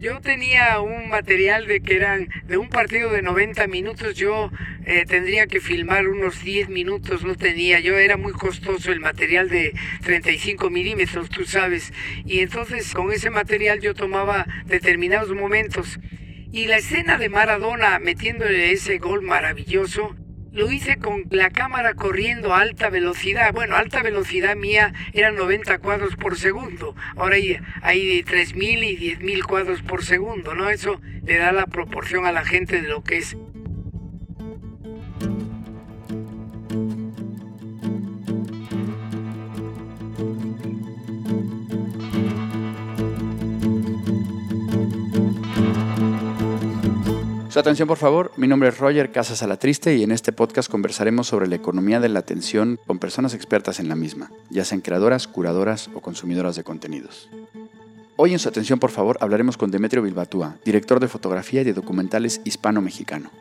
Yo tenía un material de que eran de un partido de 90 minutos, yo eh, tendría que filmar unos 10 minutos, no tenía, yo era muy costoso el material de 35 milímetros, tú sabes, y entonces con ese material yo tomaba determinados momentos. Y la escena de Maradona metiéndole ese gol maravilloso, lo hice con la cámara corriendo a alta velocidad. Bueno, alta velocidad mía eran 90 cuadros por segundo. Ahora hay, hay 3.000 y 10.000 cuadros por segundo, ¿no? Eso le da la proporción a la gente de lo que es Su atención, por favor. Mi nombre es Roger Casas Alatriste y en este podcast conversaremos sobre la economía de la atención con personas expertas en la misma, ya sean creadoras, curadoras o consumidoras de contenidos. Hoy en su atención, por favor, hablaremos con Demetrio Bilbatúa, director de fotografía y de documentales hispano-mexicano.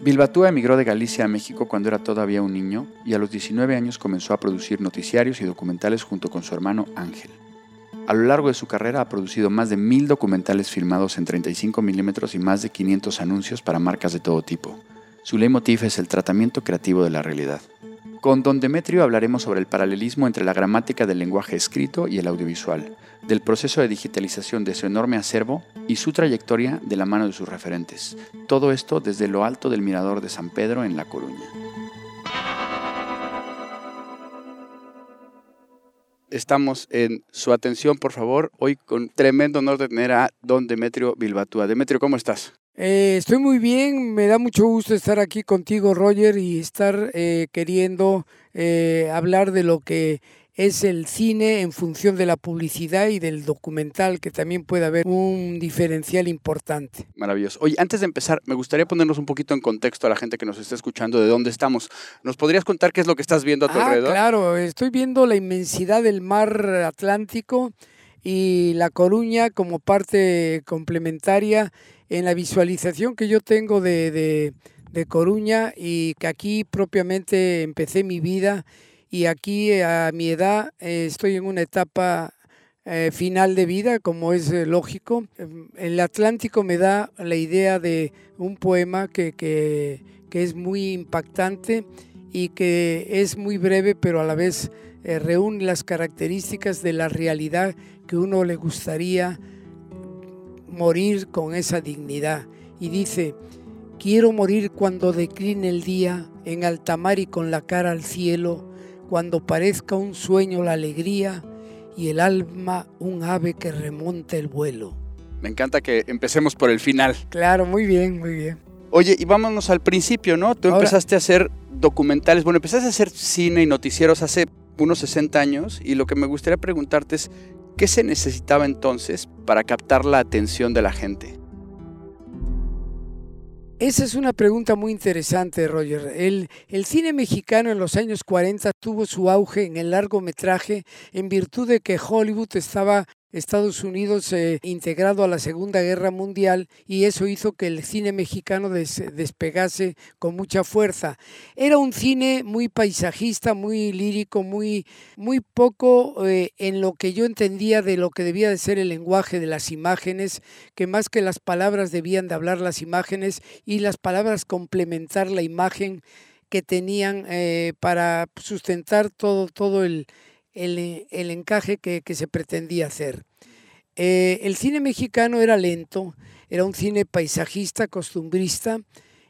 Bilbatúa emigró de Galicia a México cuando era todavía un niño y a los 19 años comenzó a producir noticiarios y documentales junto con su hermano Ángel. A lo largo de su carrera ha producido más de mil documentales filmados en 35 milímetros y más de 500 anuncios para marcas de todo tipo. Su leitmotiv es el tratamiento creativo de la realidad. Con Don Demetrio hablaremos sobre el paralelismo entre la gramática del lenguaje escrito y el audiovisual, del proceso de digitalización de su enorme acervo y su trayectoria de la mano de sus referentes. Todo esto desde lo alto del mirador de San Pedro en La Coruña. Estamos en su atención, por favor, hoy con tremendo honor de tener a don Demetrio Bilbatúa. Demetrio, ¿cómo estás? Eh, estoy muy bien, me da mucho gusto estar aquí contigo, Roger, y estar eh, queriendo eh, hablar de lo que es el cine en función de la publicidad y del documental, que también puede haber un diferencial importante. Maravilloso. Oye, antes de empezar, me gustaría ponernos un poquito en contexto a la gente que nos está escuchando de dónde estamos. ¿Nos podrías contar qué es lo que estás viendo a tu ah, alrededor? Claro, estoy viendo la inmensidad del mar Atlántico y La Coruña como parte complementaria en la visualización que yo tengo de, de, de Coruña y que aquí propiamente empecé mi vida y aquí eh, a mi edad eh, estoy en una etapa eh, final de vida, como es lógico. Em, el Atlántico me da la idea de un poema que, que, que, es muy impactante y que es muy breve, pero a la vez reúne las características de la realidad que uno le gustaría morir con esa dignidad. Y dice, quiero morir cuando decline el día en alta mar y con la cara al cielo cuando parezca un sueño la alegría y el alma un ave que remonta el vuelo. Me encanta que empecemos por el final. Claro, muy bien, muy bien. Oye, y vámonos al principio, ¿no? Tú empezaste a hacer documentales, bueno, empezaste a hacer cine y noticieros hace unos 60 años y lo que me gustaría preguntarte es, ¿qué se necesitaba entonces para captar la atención de la gente? Esa es una pregunta muy interesante, Roger. El, el, cine mexicano en los años 40 tuvo su auge en el largometraje en virtud de que Hollywood estaba Estados Unidos eh, integrado a la Segunda Guerra Mundial y eso hizo que el cine mexicano despegase con mucha fuerza. Era un cine muy paisajista, muy lírico, muy, muy poco eh, en lo que yo entendía de lo que debía de ser el lenguaje de las imágenes, que más que las palabras debían de hablar las imágenes y las palabras complementar la imagen que tenían eh, para sustentar todo, todo el, el, el encaje que, que, se pretendía hacer. Eh, el cine mexicano era lento, era un cine paisajista, costumbrista,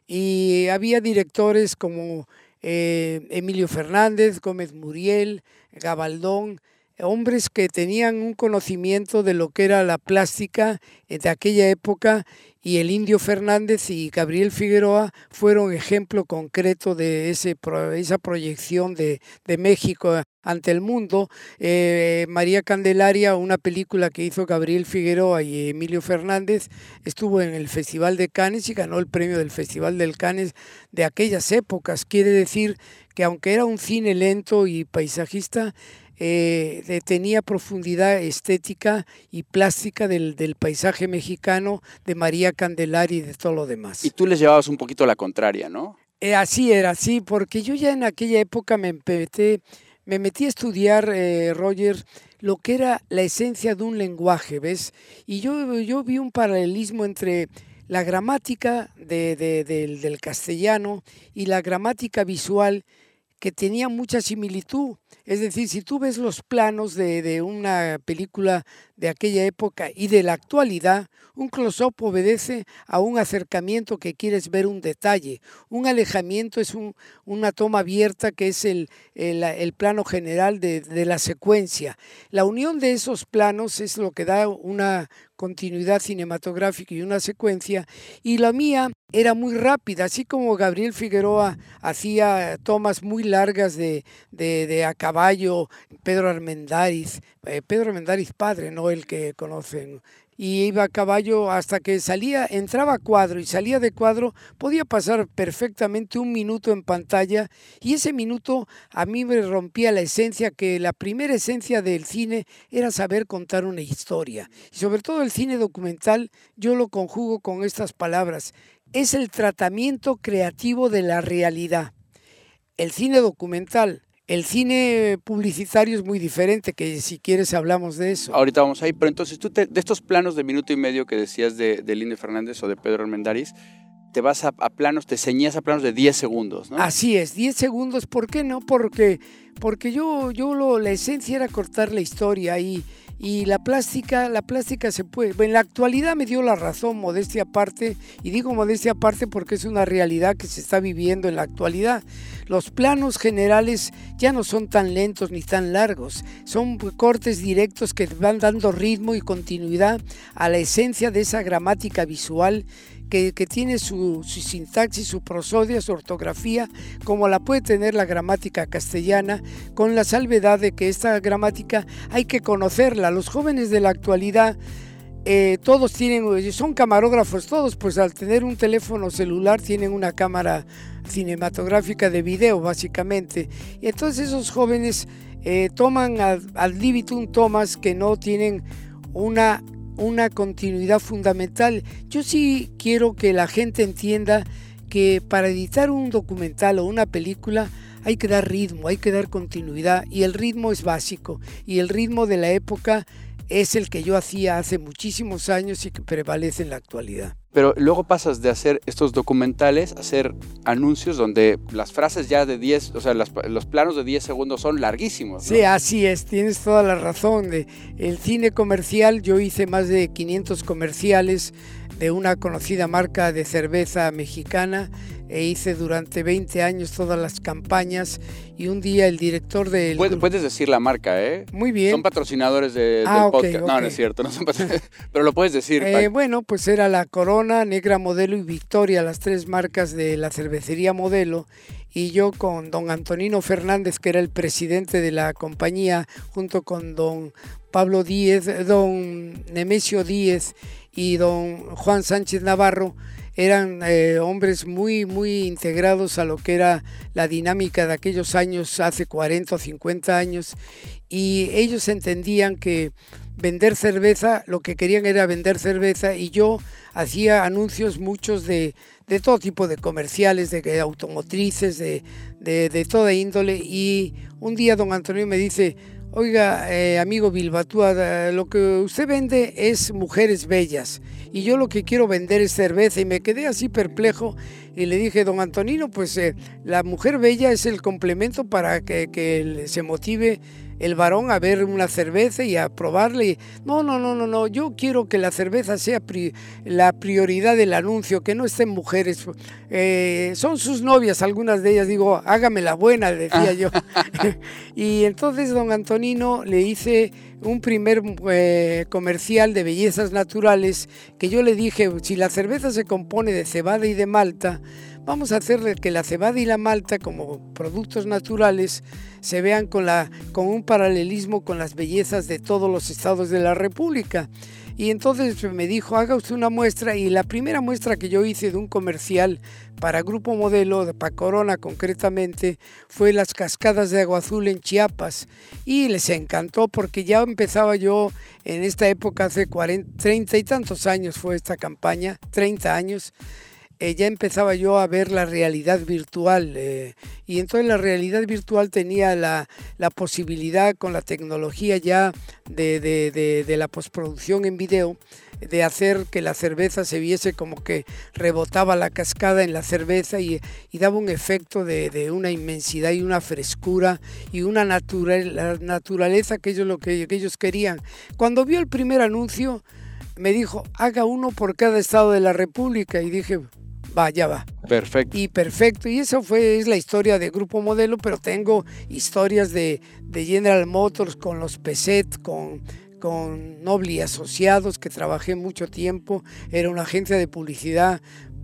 y había directores como eh, Emilio Fernández, Gómez Muriel, Gabaldón, hombres que tenían un conocimiento de lo que era la plástica de aquella época y el Indio Fernández y Gabriel Figueroa fueron ejemplo concreto de esa proyección de, de México ante el mundo. Eh, María Candelaria, una película que hizo Gabriel Figueroa y Emilio Fernández, estuvo en el Festival de Cannes y ganó el premio del Festival del Cannes de aquellas épocas. Quiere decir que aunque era un cine lento y paisajista, eh, tenía profundidad estética y plástica del, del, paisaje mexicano, de María Candelaria y de todo lo demás. Y tú les llevabas un poquito la contraria, ¿no? Eh, así era, sí, porque yo ya en aquella época me, me metí a estudiar, eh, Roger, lo que era la esencia de un lenguaje, ¿ves? Y yo, yo vi un paralelismo entre la gramática del castellano y la gramática visual que tenía mucha similitud. Es decir, si tú ves los planos de, una película de aquella época y de la actualidad, un close-up obedece a un acercamiento que quieres ver un detalle. Un alejamiento es una toma abierta que es el, plano general de, de la secuencia. La unión de esos planos es lo que da una continuidad cinematográfica y una secuencia, y la mía era muy rápida, así como Gabriel Figueroa hacía tomas muy largas de, de, a caballo, Pedro Armendáriz, eh, Pedro Armendáriz padre, no el que conocen y iba a caballo hasta que salía, entraba a cuadro y salía de cuadro, podía pasar perfectamente un minuto en pantalla y ese minuto a mí me rompía la esencia, que la primera esencia del cine era saber contar una historia. Y sobre todo el cine documental, yo lo conjugo con estas palabras, es el tratamiento creativo de la realidad. El cine documental el cine publicitario es muy diferente, que si quieres hablamos de eso. Ahorita vamos ahí, pero entonces tú de estos planos de minuto y medio que decías de, de Linde Fernández o de Pedro Armendáriz, te vas a, planos, te ceñías a planos de 10 segundos, ¿no? Así es, 10 segundos, ¿por qué no? Porque, porque yo, yo lo, la esencia era cortar la historia y y la plástica, la plástica se puede, en la actualidad me dio la razón, modestia aparte, y digo modestia aparte porque es una realidad que se está viviendo en la actualidad. Los planos generales ya no son tan lentos ni tan largos, son cortes directos que van dando ritmo y continuidad a la esencia de esa gramática visual que, tiene su, sintaxis, su prosodia, su ortografía, como la puede tener la gramática castellana, con la salvedad de que esta gramática hay que conocerla. Los jóvenes de la actualidad eh, todos tienen, son camarógrafos todos, pues al tener un teléfono celular tienen una cámara cinematográfica de video básicamente. Y entonces esos jóvenes eh, toman al, al libitum tomas que no tienen una una continuidad fundamental. Yo sí quiero que la gente entienda que para editar un documental o una película hay que dar ritmo, hay que dar continuidad y el ritmo es básico y el ritmo de la época es el que yo hacía hace muchísimos años y que prevalece en la actualidad. Pero luego pasas de hacer estos documentales a hacer anuncios donde las frases ya de 10, o sea, los planos de 10 segundos son larguísimos. Sí, así es, tienes toda la razón. El cine comercial, yo hice más de 500 comerciales de una conocida marca de cerveza mexicana e hice durante 20 años todas las campañas y un día el director del... Puedes, puedes decir la marca, ¿eh? Muy bien. Son patrocinadores de, ah, del podcast. No, no es cierto, no son pero lo puedes decir. Eh, bueno, pues era la Corona, Negra Modelo y Victoria, las tres marcas de la cervecería Modelo y yo con don Antonino Fernández, que era el presidente de la compañía, junto con don Pablo Díez, don Nemesio Díez y don Juan Sánchez Navarro, eran eh, hombres muy, muy integrados a lo que era la dinámica de aquellos años, hace 40 o 50 años, y ellos entendían que vender cerveza, lo que querían era vender cerveza, y yo hacía anuncios muchos de, de todo tipo de comerciales, de automotrices, de, de, toda índole, y un día don Antonio me dice, Oiga, eh, amigo Bilbatúa, lo que usted vende es mujeres bellas y yo lo que quiero vender es cerveza y me quedé así perplejo y le dije, don Antonino, pues eh, la mujer bella es el complemento para que, que se motive el varón a ver una cerveza y a probarle. No, no, no, no, no. Yo quiero que la cerveza sea la prioridad del anuncio, que no estén mujeres. Eh, son sus novias, algunas de ellas. Digo, hágame la buena, decía yo. y entonces don Antonino le hice un primer eh, comercial de bellezas naturales que yo le dije, si la cerveza se compone de cebada y de malta, vamos a hacerle que la cebada y la malta como productos naturales se vean con un paralelismo con las bellezas de todos los estados de la República. Y entonces me dijo, haga usted una muestra y la primera muestra que yo hice de un comercial para Grupo Modelo, para Corona concretamente, fue las cascadas de agua azul en Chiapas. Y les encantó porque ya empezaba yo en esta época, hace 40, 30 y tantos años fue esta campaña, 30 años, eh, ya empezaba yo a ver la realidad virtual eh, y entonces la realidad virtual tenía la, posibilidad con la tecnología ya de, de, la postproducción en video de hacer que la cerveza se viese como que rebotaba la cascada en la cerveza y, daba un efecto de, una inmensidad y una frescura y una naturaleza que ellos, lo que, que ellos querían. Cuando vio el primer anuncio, me dijo, haga uno por cada estado de la República y dije, va, ya va. Perfecto. Y perfecto. Y eso fue, es la historia de Grupo Modelo, pero tengo historias de, de General Motors con los Peset, con, con Nobli Asociados, que trabajé mucho tiempo. Era una agencia de publicidad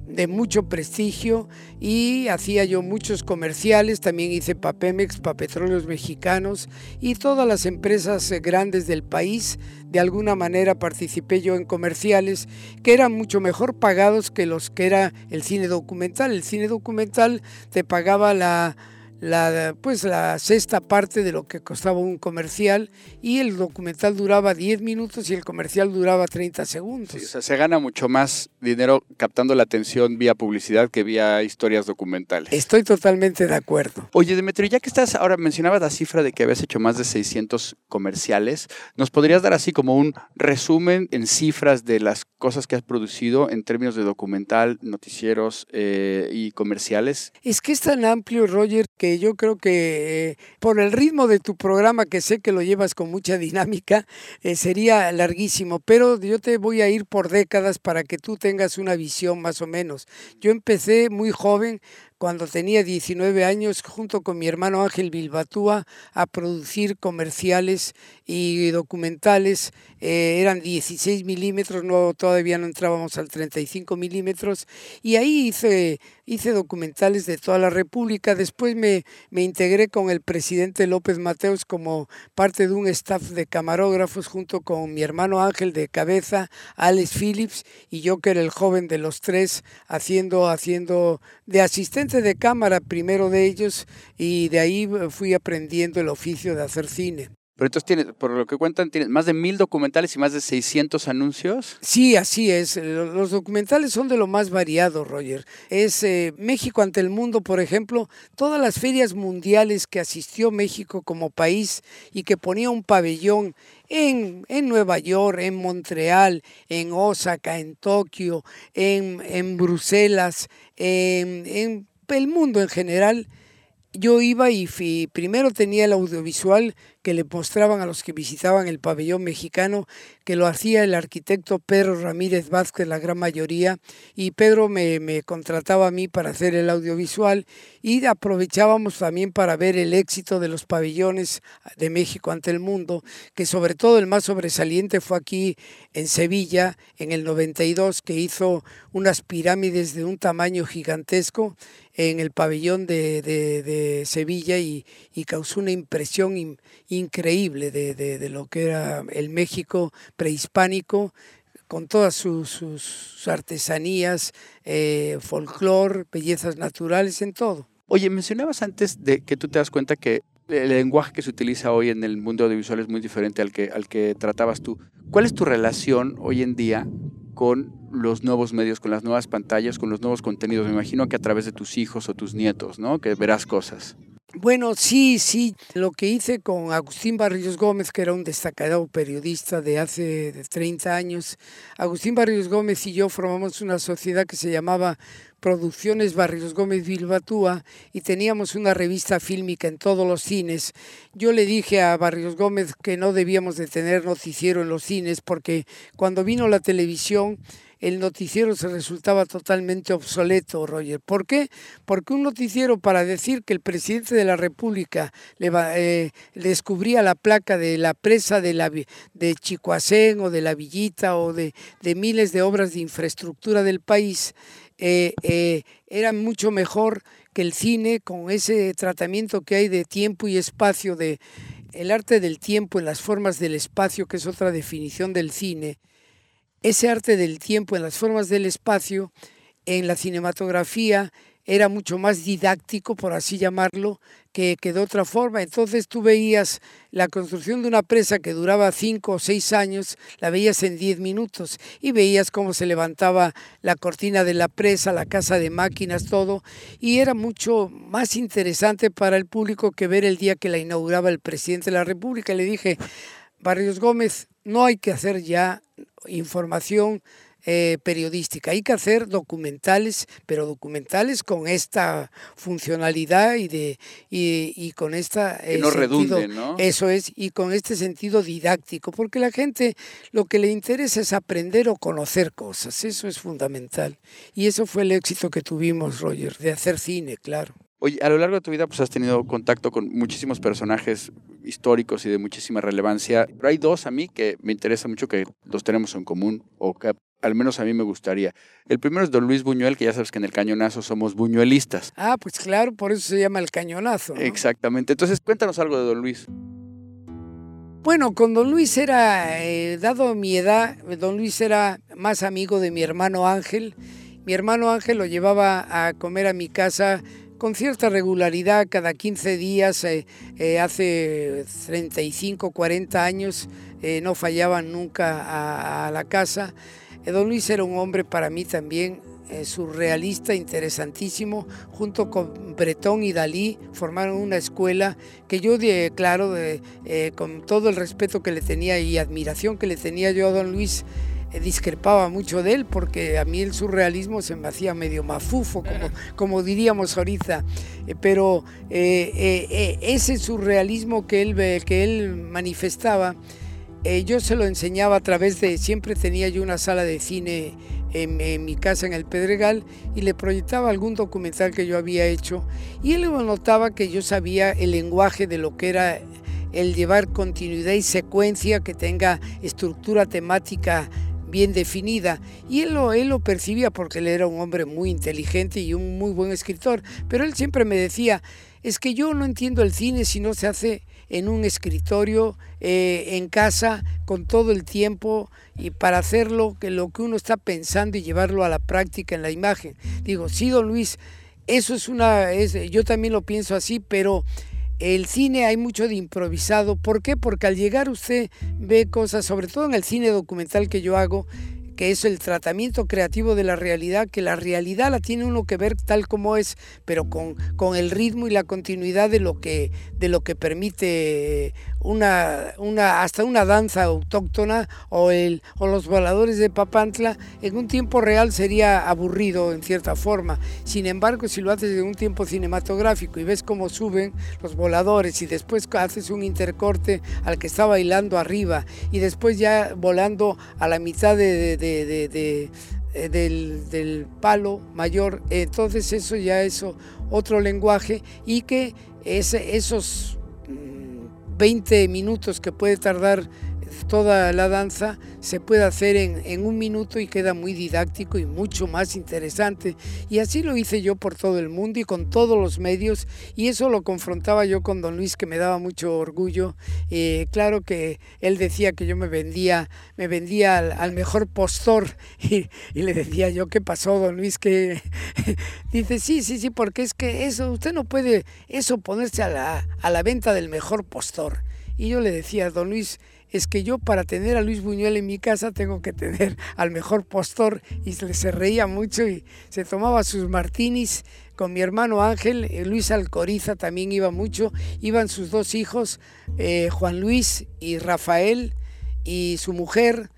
de mucho prestigio y hacía yo muchos comerciales, también hice para Pemex, para Petróleos Mexicanos y todas las empresas eh, grandes del país. De alguna manera participé yo en comerciales que eran mucho mejor pagados que los que era el cine documental. El cine documental te pagaba la la, pues la sexta parte de lo que costaba un comercial y el documental duraba 10 minutos y el comercial duraba 30 segundos. o sea, se gana mucho más dinero captando la atención vía publicidad que vía historias documentales. Estoy totalmente de acuerdo. Oye, Demetrio, ya que estás ahora mencionabas la cifra de que habías hecho más de 600 comerciales, ¿nos podrías dar así como un resumen en cifras de las cosas que has producido en términos de documental, noticieros eh, y comerciales? Es que es tan amplio, Roger, que yo creo que eh, por el ritmo de tu programa, que sé que lo llevas con mucha dinámica, eh, sería larguísimo, pero yo te voy a ir por décadas para que tú tengas una visión más o menos. Yo empecé muy joven cuando tenía 19 años, junto con mi hermano Ángel Bilbatúa, a producir comerciales y documentales. Eh, eran 16 milímetros, no, todavía no entrábamos al 35 milímetros. Y ahí hice, hice documentales de toda la República. Después me, me integré con el presidente López Mateos como parte de un staff de camarógrafos, junto con mi hermano Ángel de cabeza, Alex Phillips, y yo que era el joven de los tres, haciendo, haciendo de asistente de cámara primero de ellos y de ahí eh, fui aprendiendo el oficio de hacer cine. Pero entonces tienes, por lo que cuentan, tienes más de mil documentales y más de 600 anuncios. Sí, así es. Los documentales son de lo más variado, Roger. Es eh, México ante el mundo, por ejemplo, todas las ferias mundiales que asistió México como país y que ponía un pabellón en, en Nueva York, en Montreal, en Osaka, en Tokio, en, en Bruselas, en, en el mundo en general, yo iba y primero tenía el audiovisual que le mostraban a los que visitaban el pabellón mexicano, que lo hacía el arquitecto Pedro Ramírez Vázquez, la gran mayoría, y Pedro me, me contrataba a mí para hacer el audiovisual y aprovechábamos también para ver el éxito de los pabellones de México ante el mundo, que sobre todo el más sobresaliente fue aquí en Sevilla en el 92, que hizo unas pirámides de un tamaño gigantesco en el pabellón de, de, Sevilla y, y, causó una impresión increíble de, de, lo que era el México prehispánico con todas sus, artesanías, eh, bellezas naturales, en todo. Oye, mencionabas antes de que tú te das cuenta que el lenguaje que se utiliza hoy en el mundo audiovisual es muy diferente al que, al que tratabas tú. ¿Cuál es tu relación hoy en día con los nuevos medios, con las nuevas pantallas, con los nuevos contenidos. Me imagino que a través de tus hijos o tus nietos, ¿no? Que verás cosas. Bueno, sí, sí. Lo que hice con Agustín Barrios Gómez, que era un destacado periodista de hace 30 años, Agustín Barrios Gómez y yo formamos una sociedad que se llamaba Producciones Barrios Gómez Bilbatúa y teníamos una revista fílmica en todos los cines. Yo le dije a Barrios Gómez que no debíamos de tener noticiero en los cines porque cuando vino la televisión el noticiero se resultaba totalmente obsoleto, Roger. ¿Por qué? Porque un noticiero para decir que el presidente de la República le eh, descubría la placa de la presa de, la, de o de la Villita o de, de miles de obras de infraestructura del país, eh, eh, era mucho mejor que el cine con ese tratamiento que hay de tiempo y espacio, de el arte del tiempo en las formas del espacio, que es otra definición del cine, ese arte del tiempo en las formas del espacio, en la cinematografía, era mucho más didáctico, por así llamarlo, que, que, de otra forma. Entonces tú veías la construcción de una presa que duraba cinco o seis años, la veías en diez minutos y veías cómo se levantaba la cortina de la presa, la casa de máquinas, todo. Y era mucho más interesante para el público que ver el día que la inauguraba el presidente de la República. Le dije, Barrios Gómez, no hay que hacer ya información eh, periodística. Hay que hacer documentales, pero documentales con esta funcionalidad y de y, con esta que no sentido, ¿no? Eso es y con este sentido didáctico, porque la gente lo que le interesa es aprender o conocer cosas. Eso es fundamental y eso fue el éxito que tuvimos, Roger, de hacer cine, claro. Oye, a lo largo de tu vida pues has tenido contacto con muchísimos personajes históricos y de muchísima relevancia, pero hay dos a mí que me interesa mucho que los tenemos en común o que al menos a mí me gustaría. El primero es don Luis Buñuel, que ya sabes que en el cañonazo somos buñuelistas. Ah, pues claro, por eso se llama el cañonazo. Exactamente. Entonces, cuéntanos algo de don Luis. Bueno, con don Luis era, eh, dado mi edad, don Luis era más amigo de mi hermano Ángel. Mi hermano Ángel lo llevaba a comer a mi casa con cierta regularidad, cada 15 días, eh, eh, hace 35, 40 años, no fallaban nunca a la casa. Eh, don Luis era un hombre para mí también eh, surrealista, interesantísimo, junto con Bretón y Dalí formaron una escuela que yo, de, claro, eh, con todo el respeto que le tenía y admiración que le tenía yo a don Luis, discrepaba mucho de él porque a mí el surrealismo se me hacía medio mafufo, como, como diríamos ahorita, pero ese surrealismo que él, que él manifestaba, eh, yo se lo enseñaba a través de, siempre tenía yo una sala de cine en, mi casa en el Pedregal y le proyectaba algún documental que yo había hecho y él notaba que yo sabía el lenguaje de lo que era el llevar continuidad y secuencia que tenga estructura temática bien definida. Y él lo, él lo percibía porque él era un hombre muy inteligente y un muy buen escritor. Pero él siempre me decía, es que yo no entiendo el cine si no se hace en un escritorio, eh, en casa, con todo el tiempo y para hacerlo lo que uno está pensando y llevarlo a la práctica en la imagen. Digo, sí, don Luis, eso es una, es, yo también lo pienso así, pero el cine hay mucho de improvisado. ¿Por qué? Porque al llegar usted ve cosas, sobre todo en el cine documental que yo hago, que es el tratamiento creativo de la realidad, que la realidad la tiene uno que ver tal como es, pero con, con el ritmo y la continuidad de lo que, de lo que permite una, una, hasta una danza autóctona o, el, o los voladores de Papantla, en un tiempo real sería aburrido en cierta forma. Sin embargo, si lo haces en un tiempo cinematográfico y ves cómo suben los voladores y después haces un intercorte al que está bailando arriba y después ya volando a la mitad de de, eh, del, palo mayor, entonces eso ya es otro lenguaje y que esos 20 mm, minutos que puede tardar toda la danza se puede hacer en, un minuto y queda muy didáctico y mucho más interesante. Y así lo hice yo por todo el mundo y con todos los medios y eso lo confrontaba yo con don Luis que me daba mucho orgullo. Eh, claro que él decía que yo me vendía, me vendía al, mejor postor y, le decía yo, ¿qué pasó don Luis? Que dice, sí, sí, sí, porque es que eso, usted no puede eso ponerse a la, a la venta del mejor postor. Y yo le decía, don Luis, es que yo para tener a Luis Buñuel en mi casa tengo que tener al mejor postor. Y se reía mucho y se tomaba sus martinis con mi hermano Ángel, eh, Luis Alcoriza también iba mucho, iban sus dos hijos, eh, Juan Luis y Rafael y su mujer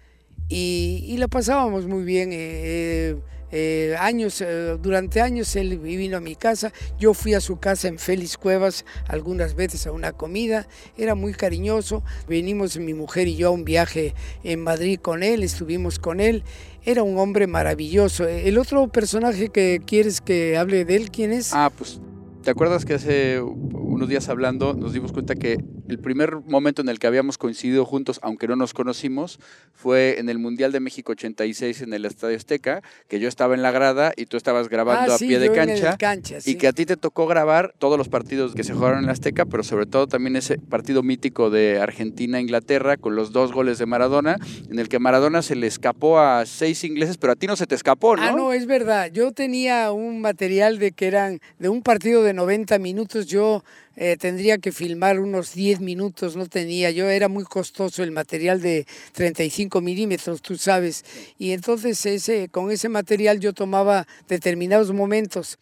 y, la pasábamos muy bien. Eh, eh, años, eh, durante años él vino a mi casa, yo fui a su casa en Félix Cuevas algunas veces a una comida, era muy cariñoso, venimos mi mujer y yo a un viaje en Madrid con él, estuvimos con él, era un hombre maravilloso. El otro personaje que quieres que hable de él, ¿quién es? Ah, pues ¿Te acuerdas que hace unos días hablando nos dimos cuenta que el primer momento en el que habíamos coincidido juntos, aunque no nos conocimos, fue en el Mundial de México 86 en el Estadio Azteca, que yo estaba en la grada y tú estabas grabando Ah, a sí, pie de cancha. cancha, Y que a ti te tocó grabar todos los partidos que se jugaron en el Azteca, pero sobre todo también ese partido mítico de Argentina-Inglaterra con los dos goles de Maradona, en el que Maradona se le escapó a seis ingleses, pero a ti no se te escapó, ¿no? Ah, no, es verdad. Yo tenía un material de que eran de un partido de 90 minutos. Yo eh, tendría que filmar unos 10 minutos, no tenía. Yo era muy costoso el material de 35 milímetros, tú sabes. Y entonces ese, con ese material yo tomaba determinados momentos.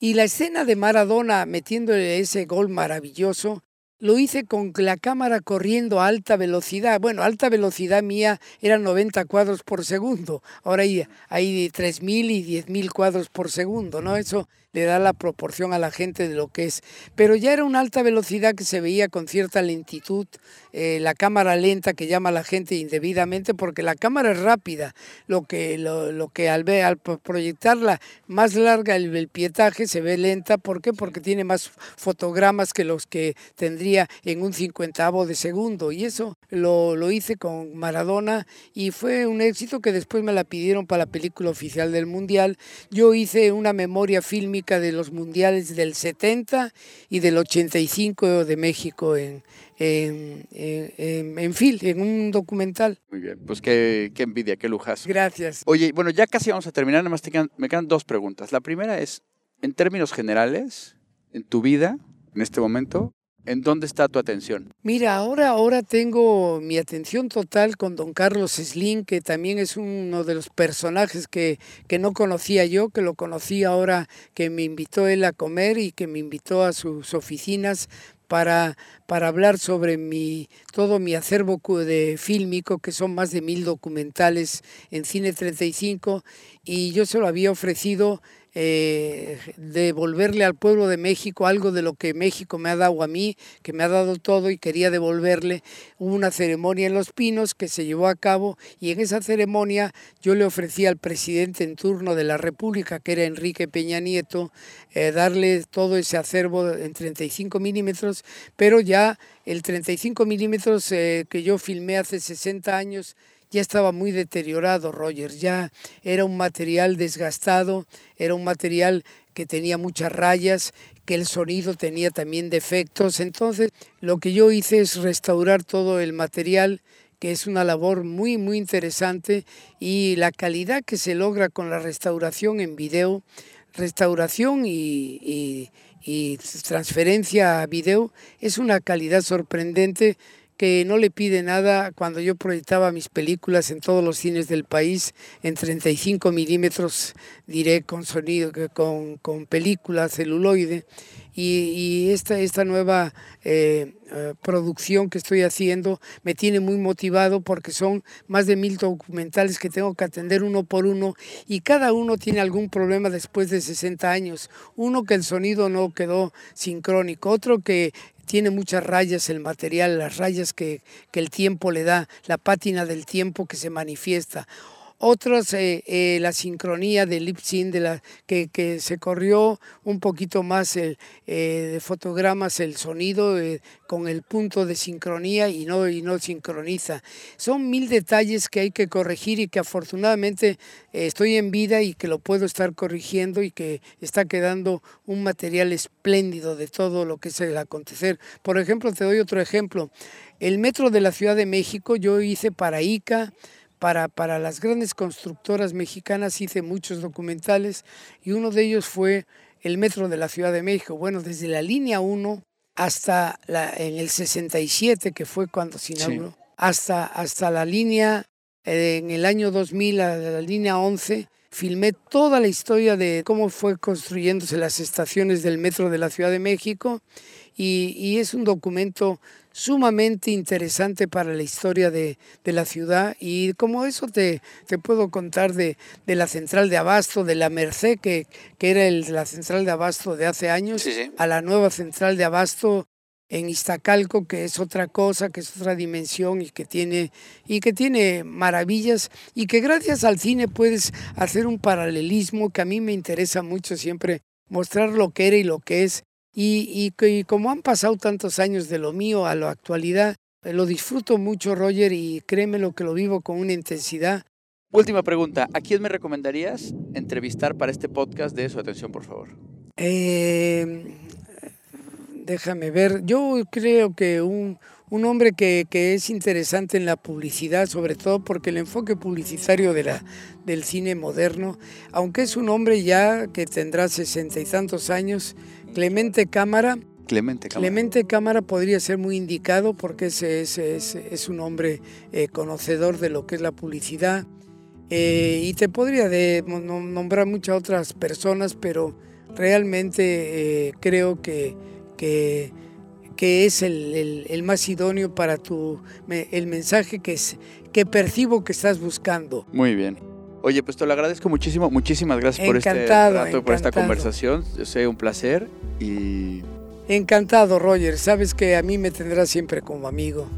Y la escena de Maradona metiéndole ese gol maravilloso, lo hice con la cámara corriendo a alta velocidad. Bueno, alta velocidad mía era 90 cuadros por segundo. Ahora hay, hay 3.000 y 10.000 cuadros por segundo, ¿no? Eso le da la proporción a la gente de lo que es. Pero ya era una alta velocidad que se veía con cierta lentitud, eh, la cámara lenta que llama a la gente indebidamente, porque la cámara es rápida. Lo que, lo, lo que al, al proyectarla más larga el, el pietaje se ve lenta. ¿Por qué? Porque tiene más fotogramas que los que tendría en un cincuentavo de segundo. Y eso lo, lo hice con Maradona y fue un éxito que después me la pidieron para la película oficial del Mundial. Yo hice una memoria fílmica de los mundiales del 70 y del 85 de México en, en, en, en, en film, en un documental. Muy bien, pues qué, qué envidia, qué lujazo. Gracias. Oye, bueno, ya casi vamos a terminar, nada más te quedan- me quedan dos preguntas. La primera es, en términos generales, en tu vida, en este momento, ¿en dónde está tu atención? Mira, ahora, ahora tengo mi atención total con don Carlos Slim, que también es uno de los personajes que, que no conocía yo, que lo conocí ahora que me invitó él a comer y que me invitó a sus oficinas para, para hablar sobre mi, todo mi acervo de fílmico, que son más de mil documentales en Cine 35, y yo se lo había ofrecido eh, devolverle al pueblo de México algo de lo que México me ha dado a mí, que me ha dado todo y quería devolverle. Hubo una ceremonia en Los Pinos que se llevó a cabo y en esa ceremonia yo le ofrecí al presidente en turno de la República, que era Enrique Peña Nieto, eh, darle todo ese acervo en 35 milímetros, pero ya el 35 milímetros eh, que yo filmé hace 60 años ya estaba muy deteriorado, Roger, ya era un material desgastado, era un material que tenía muchas rayas, que el sonido tenía también defectos. Entonces, lo que yo hice es restaurar todo el material, que es una labor muy, muy interesante, y la calidad que se logra con la restauración en video, restauración y, y, y transferencia a video, es una calidad sorprendente que no le pide nada cuando yo proyectaba mis películas en todos los cines del país en 35 milímetros, diré con sonido, con, con película celuloide. Y, y esta, esta nueva eh, eh, producción que estoy haciendo me tiene muy motivado porque son más de mil documentales que tengo que atender uno por uno y cada uno tiene algún problema después de 60 años. Uno que el sonido no quedó sincrónico, otro que tiene muchas rayas el material, las rayas que, que el tiempo le da, la pátina del tiempo que se manifiesta. Otros, eh, eh, la sincronía del lip de la, que, que se corrió un poquito más el, eh, de fotogramas el sonido con el punto de sincronía y no, y no sincroniza. Son mil detalles que hay que corregir y que afortunadamente estoy en vida y que lo puedo estar corrigiendo y que está quedando un material espléndido de todo lo que es el acontecer. Por ejemplo, te doy otro ejemplo. El metro de la Ciudad de México yo hice para ICA, para, para las grandes constructoras mexicanas hice muchos documentales y uno de ellos fue el metro de la Ciudad de México. Bueno, desde la línea 1 hasta la, en el 67, que fue cuando se inauguró, sí. hasta, hasta la línea, eh, en el año 2000, la, la línea 11, filmé toda la historia de cómo fue construyéndose las estaciones del metro de la Ciudad de México y, y es un documento sumamente interesante para la historia de, de, la ciudad y como eso te, te puedo contar de, de, la central de abasto, de la Merced, que, que era el, la central de abasto de hace años, sí, sí. a la nueva central de abasto en Iztacalco, que es otra cosa, que es otra dimensión y que tiene y que tiene maravillas y que gracias al cine puedes hacer un paralelismo que a mí me interesa mucho siempre mostrar lo que era y lo que es Y, y, como han pasado tantos años de lo mío a la actualidad, lo disfruto mucho, Roger, y créeme lo que lo vivo con una intensidad. Última pregunta, ¿a quién me recomendarías entrevistar para este podcast de su atención, por favor? Eh, déjame ver, yo creo que un, un hombre que, que, es interesante en la publicidad, sobre todo porque el enfoque publicitario de la, del cine moderno, aunque es un hombre ya que tendrá sesenta y tantos años, Clemente Cámara. Clemente Cámara. Clemente Cámara podría ser muy indicado porque es, es, es, es un hombre eh, conocedor de lo que es la publicidad. Eh, y te podría de, nombrar muchas otras personas, pero realmente eh, creo que, que, que es el, el, el, más idóneo para tu, el mensaje que, es, que percibo que estás buscando. Muy bien. Oye, pues te lo agradezco muchísimo. Muchísimas gracias por este rato, por esta conversación. Yo sé, un placer y... Encantado, Roger. Sabes que a mí me tendrás siempre como amigo.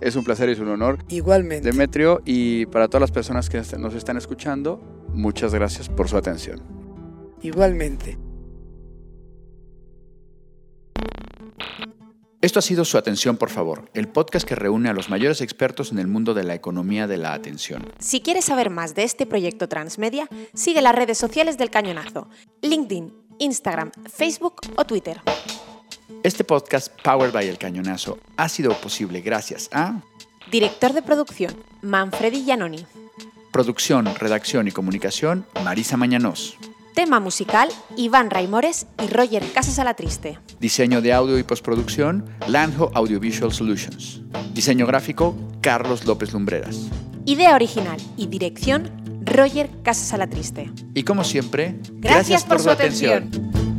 Es un placer y es un honor. Igualmente. Demetrio, y para todas las personas que nos están escuchando, muchas gracias por su atención. Igualmente. Esto ha sido Su Atención, por favor, el podcast que reúne a los mayores expertos en el mundo de la economía de la atención. Si quieres saber más de este proyecto transmedia, sigue las redes sociales del Cañonazo, LinkedIn, Instagram, Facebook o Twitter. Este podcast, Powered by El Cañonazo, ha sido posible gracias a... Director de producción, Manfredi Giannoni. Producción, redacción y comunicación, Marisa Mañanos. Tema musical, Iván Raimores y Roger Casas a la Triste. Diseño de audio y postproducción, Lanjo Audiovisual Solutions. Diseño gráfico, Carlos López Lumbreras. Idea original y dirección, Roger Casas a la Triste. Y como siempre, gracias, gracias por, por, su atención. atención.